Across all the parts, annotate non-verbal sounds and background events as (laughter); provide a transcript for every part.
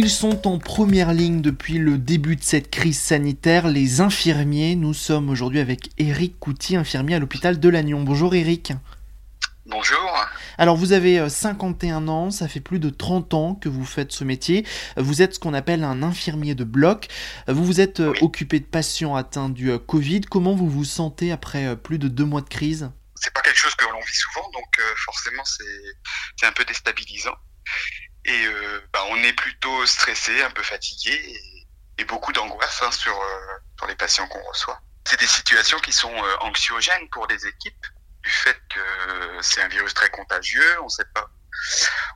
Ils sont en première ligne depuis le début de cette crise sanitaire, les infirmiers. Nous sommes aujourd'hui avec Eric Couty, infirmier à l'hôpital de Lannion. Bonjour Eric. Bonjour. Alors vous avez 51 euh, ans, ça fait plus de 30 ans que vous faites ce métier. Vous êtes ce qu'on appelle un infirmier de bloc. Vous vous êtes euh, occupé de patients atteints du euh, Covid. Comment vous vous sentez après plus de deux mois de crise? C'est pas quelque chose que l'on vit souvent, donc forcément c'est un peu déstabilisant. Et euh, bah, on est plutôt stressé, un peu fatigué et, beaucoup d'angoisse hein, sur, euh, sur les patients qu'on reçoit. C'est des situations qui sont euh, anxiogènes pour les équipes du fait que c'est un virus très contagieux, on sait pas,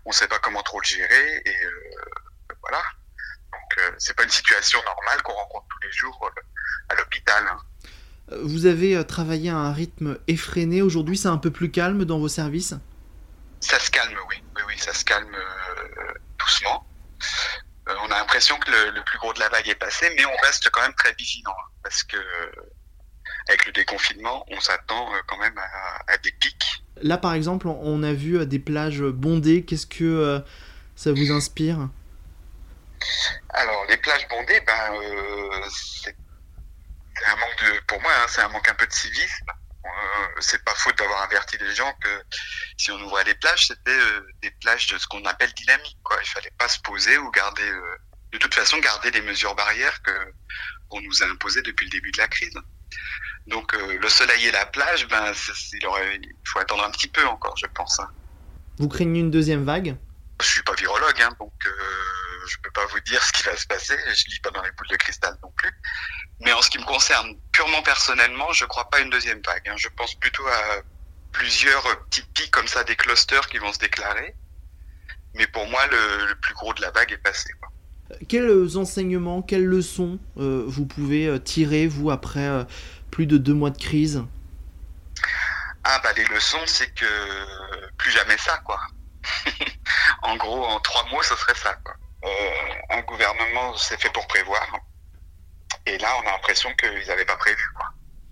on sait pas comment trop le gérer et voilà. Donc c'est pas une situation normale qu'on rencontre tous les jours à l'hôpital. Hein. Vous avez travaillé à un rythme effréné. Aujourd'hui, c'est un peu plus calme dans vos services? Ça se calme, oui. Oui, oui, ça se calme doucement. Euh, on a l'impression que le, plus gros de la vague est passé, mais on reste quand même très vigilant hein, parce que avec le déconfinement, on s'attend euh, quand même à, des pics. Là, par exemple, on a vu euh, des plages bondées. Qu'est-ce que ça vous inspire? Alors, les plages bondées, ben, c'est un manque de, pour moi, hein, c'est un manque un peu de civisme. Euh, c'est pas faute d'avoir averti les gens que si on ouvrait les plages, c'était euh, des plages de ce qu'on appelle dynamiques. Quoi. Il fallait pas se poser ou garder, euh, de toute façon, garder les mesures barrières que qu'on nous a imposées depuis le début de la crise. Donc le soleil et la plage, ben il, aurait, il faut attendre un petit peu encore, je pense. Hein. Vous craignez une deuxième vague? Je suis pas virologue, hein, donc je peux pas vous dire ce qui va se passer. Je lis pas dans les boules de cristal non plus. Mais en ce qui me concerne purement personnellement, je crois pas à une deuxième vague. Hein. Je pense plutôt à plusieurs petits pics comme ça, des clusters qui vont se déclarer. Mais pour moi, le, plus gros de la vague est passé. Quels enseignements, quelles leçons euh, vous pouvez euh, tirer, vous, après euh, plus de deux mois de crise? Ah, bah les leçons, c'est que plus jamais ça, quoi. (laughs) en gros, en trois mots, ce serait ça, quoi. Un gouvernement, c'est fait pour prévoir. Et là, on a l'impression qu'ils n'avaient pas prévu. Quoi.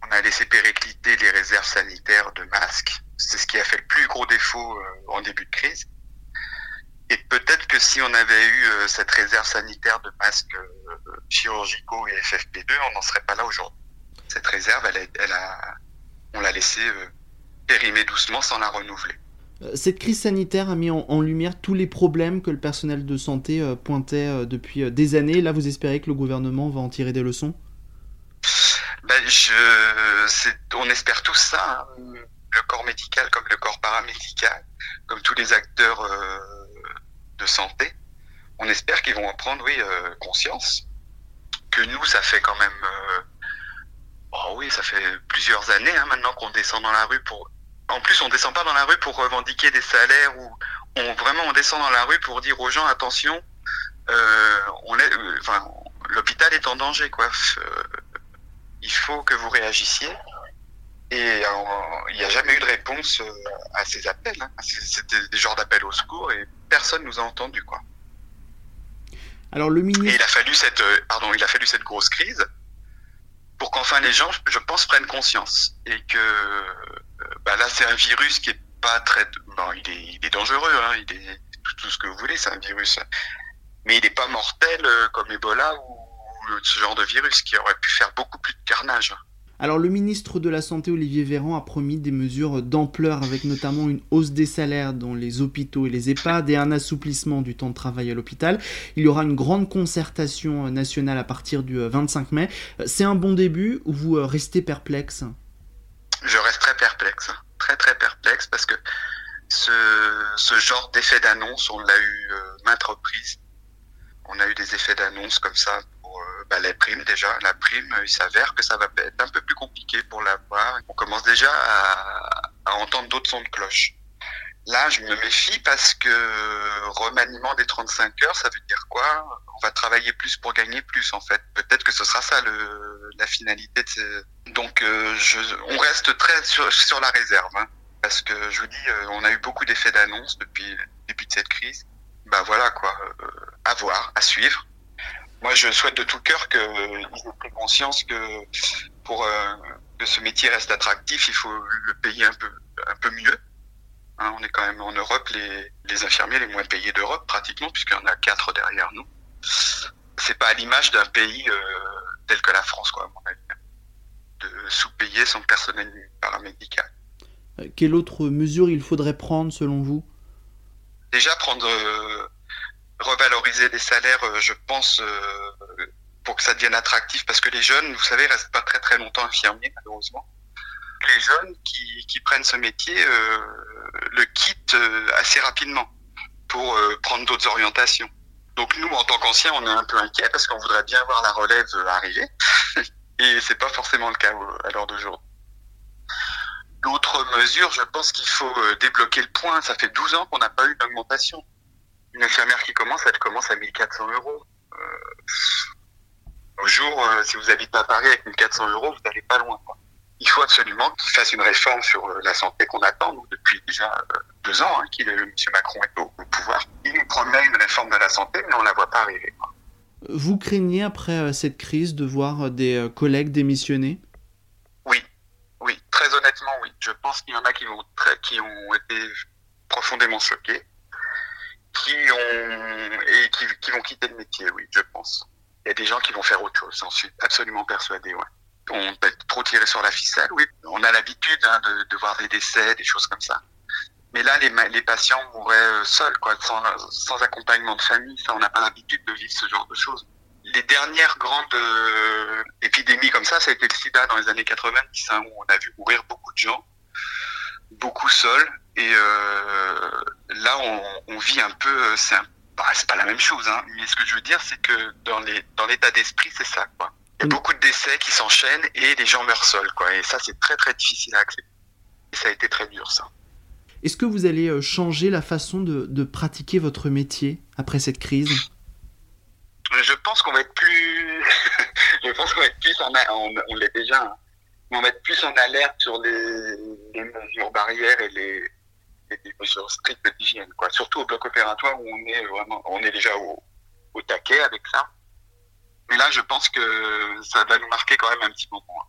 On a laissé péricliter les réserves sanitaires de masques. C'est ce qui a fait le plus gros défaut euh, en début de crise. Et peut-être que si on avait eu euh, cette réserve sanitaire de masques euh, chirurgicaux et FFP2, on n'en serait pas là aujourd'hui. Cette réserve, on l'a laissée périmer doucement sans la renouveler. Euh, cette crise sanitaire a mis en, lumière tous les problèmes que le personnel de santé euh, pointait euh, depuis des années. Là, vous espérez que le gouvernement va en tirer des leçons? Ben, On espère tous ça, hein. le corps médical comme le corps paramédical, comme tous les acteurs de santé. On espère qu'ils vont en prendre oui, conscience. Que nous, ça fait quand même... Oh oui, ça fait plusieurs années hein, maintenant qu'on descend dans la rue pour en plus, on descend pas dans la rue pour revendiquer des salaires ou on vraiment on descend dans la rue pour dire aux gens attention, euh, on est, euh, enfin, l'hôpital est en danger quoi. Euh, il faut que vous réagissiez. Et il n'y a jamais eu de réponse à ces appels. Hein. C'était des genres d'appels au secours et personne nous a entendu quoi. Alors le ministre. Et il a fallu cette, pardon, il a fallu cette grosse crise pour qu'enfin les gens, je pense, prennent conscience et que bah là, c'est un virus qui est pas très. Bon, il est, il est dangereux, hein, il est tout ce que vous voulez, c'est un virus. Mais il n'est pas mortel euh, comme Ebola ou ce genre de virus qui aurait pu faire beaucoup plus de carnage. Alors le ministre de la Santé Olivier Véran a promis des mesures d'ampleur avec notamment une hausse des salaires dans les hôpitaux et les EHPAD et un assouplissement du temps de travail à l'hôpital. Il y aura une grande concertation nationale à partir du 25 mai. C'est un bon début ou vous restez perplexe? Je reste perplexe, très très perplexe parce que ce, ce genre d'effet d'annonce, on l'a eu euh, maintes reprises. On a eu des effets d'annonce comme ça euh, bah, les primes déjà. La prime, il s'avère que ça va être un peu plus compliqué pour l'avoir. On commence déjà à, entendre d'autres sons de cloche. Là, je me méfie parce que remaniement des 35 heures, ça veut dire quoi? On va travailler plus pour gagner plus, en fait. Peut-être que ce sera ça le, la finalité. De ces... Donc, euh, on reste très sur, la réserve. Hein, parce que je vous dis, euh, on a eu beaucoup d'effets d'annonce depuis le début de cette crise. Ben voilà, quoi. Euh, à voir, à suivre. Moi, je souhaite de tout cœur qu'ils aient pris conscience que pour euh, que ce métier reste attractif, il faut le payer un peu, un peu mieux. Hein, on est quand même en Europe les, les infirmiers les moins payés d'Europe pratiquement, puisqu'il y en a quatre derrière nous. C'est pas à l'image d'un pays euh, tel que la France, quoi, à mon avis, de sous-payer son personnel paramédical. Euh, quelle autre mesure il faudrait prendre selon vous? Déjà prendre, euh, revaloriser les salaires, euh, je pense, euh, pour que ça devienne attractif, parce que les jeunes, vous savez, restent pas très très longtemps infirmiers malheureusement. Les jeunes qui, prennent ce métier euh, le quittent assez rapidement pour prendre d'autres orientations. Donc nous, en tant qu'anciens, on est un peu inquiets parce qu'on voudrait bien voir la relève arriver, (laughs) et c'est pas forcément le cas à l'heure d'aujourd'hui. D'autres mesures, je pense qu'il faut débloquer le point. Ça fait 12 ans qu'on n'a pas eu d'augmentation. Une infirmière qui commence, elle commence à 1400 euros. Euh, au jour, euh, si vous habitez à Paris avec 1400 euros, vous n'allez pas loin. Quoi. Il faut absolument qu'il fasse une réforme sur euh, la santé qu'on attend, depuis déjà deux ans, hein, M. Macron est au, au pouvoir. Il nous promet une réforme de la santé, mais on ne la voit pas arriver. quoi. Vous craignez après cette crise de voir des collègues démissionner Oui, oui, très honnêtement, oui. Je pense qu'il y en a qui, vont très, qui ont été profondément choqués, qui ont et qui, vont quitter le métier, oui, je pense. Il y a des gens qui vont faire autre chose, j'en suis absolument persuadé, ouais. On peut être trop tiré sur la ficelle, oui. On a l'habitude hein, de, voir des décès, des choses comme ça. Mais là, les, patients mourraient euh, seuls, quoi, sans, sans accompagnement de famille. Ça, on n'a pas l'habitude de vivre ce genre de choses. Les dernières grandes euh, épidémies comme ça, ça a été le sida dans les années 90, hein, où on a vu mourir beaucoup de gens, beaucoup seuls. Et euh, là, on, on vit un peu, euh, c'est bah, pas la même chose, hein, mais ce que je veux dire, c'est que dans l'état d'esprit, c'est ça, quoi. Il y a Mm. beaucoup de décès qui s'enchaînent et les gens meurent seuls, quoi. Et ça, c'est très très difficile à accepter. Et ça a été très dur, ça. Est-ce que vous allez euh, changer la façon de, de pratiquer votre métier après cette crise? Je pense qu'on va être plus, (laughs) je pense qu'on va être plus en, a- on, on l'est déjà, hein. Mais on va être plus en alerte sur les, les mesures barrières et les, les mesures strictes d'hygiène, quoi. Surtout au bloc opératoire où on est vraiment, on est déjà au, au taquet avec ça. Mais là, je pense que ça va nous marquer quand même un petit moment. hein.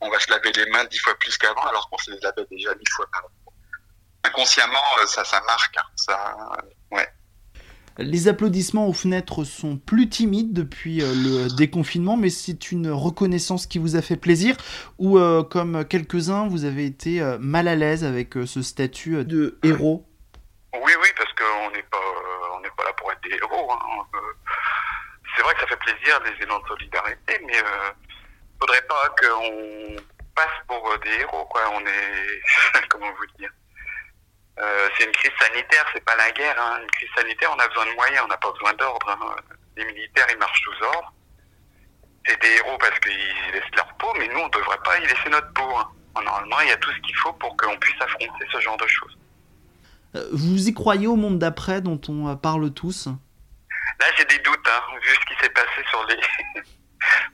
On va se laver les mains dix fois plus qu'avant, alors qu'on se les lavait déjà mille fois par. Inconsciemment, euh, ça, ça marque. hein. Ça. Les applaudissements aux fenêtres sont plus timides depuis euh, le déconfinement, mais c'est une reconnaissance qui vous a fait plaisir ou euh, comme quelques-uns, vous avez été euh, mal à l'aise avec ce statut de héros? Oui, oui, parce qu'on n'est pas, on pas là pour être des héros. Hein. C'est vrai que ça fait plaisir les élans de solidarité, mais euh, faudrait pas qu'on passe pour des héros, quoi. On est, (laughs) comment vous dire? Euh, C'est une crise sanitaire, c'est pas la guerre. Hein. Une crise sanitaire, on a besoin de moyens, on n'a pas besoin d'ordre. hein. Les militaires, ils marchent sous ordre. C'est des héros parce qu'ils laissent leur peau, mais nous, on devrait pas y laisser notre peau. hein. Normalement, il y a tout ce qu'il faut pour qu'on puisse affronter ce genre de choses. Euh, Vous y croyez au monde d'après dont on euh, parle tous? Là, j'ai des doutes, hein, vu ce qui s'est passé sur les (laughs)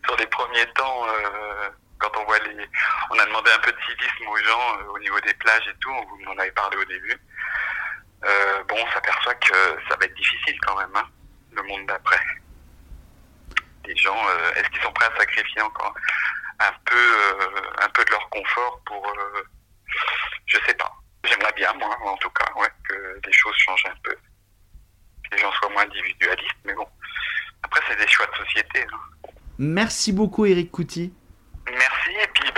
sur les premiers temps. euh, quand on voit les, on a demandé un peu de civisme aux gens euh, au niveau des plages et tout. On vous en avait parlé au début. Euh, bon, on s'aperçoit que ça va être difficile quand même, hein, le monde d'après. Les gens, euh, est-ce qu'ils sont prêts à sacrifier encore un peu, un peu de leur confort pour, je sais pas. J'aimerais bien, moi, en tout cas, ouais, que les choses changent un peu que les gens soient moins individualistes, mais bon. Après, c'est des choix de société. hein. Merci beaucoup Eric Couty. Merci, et puis, bah,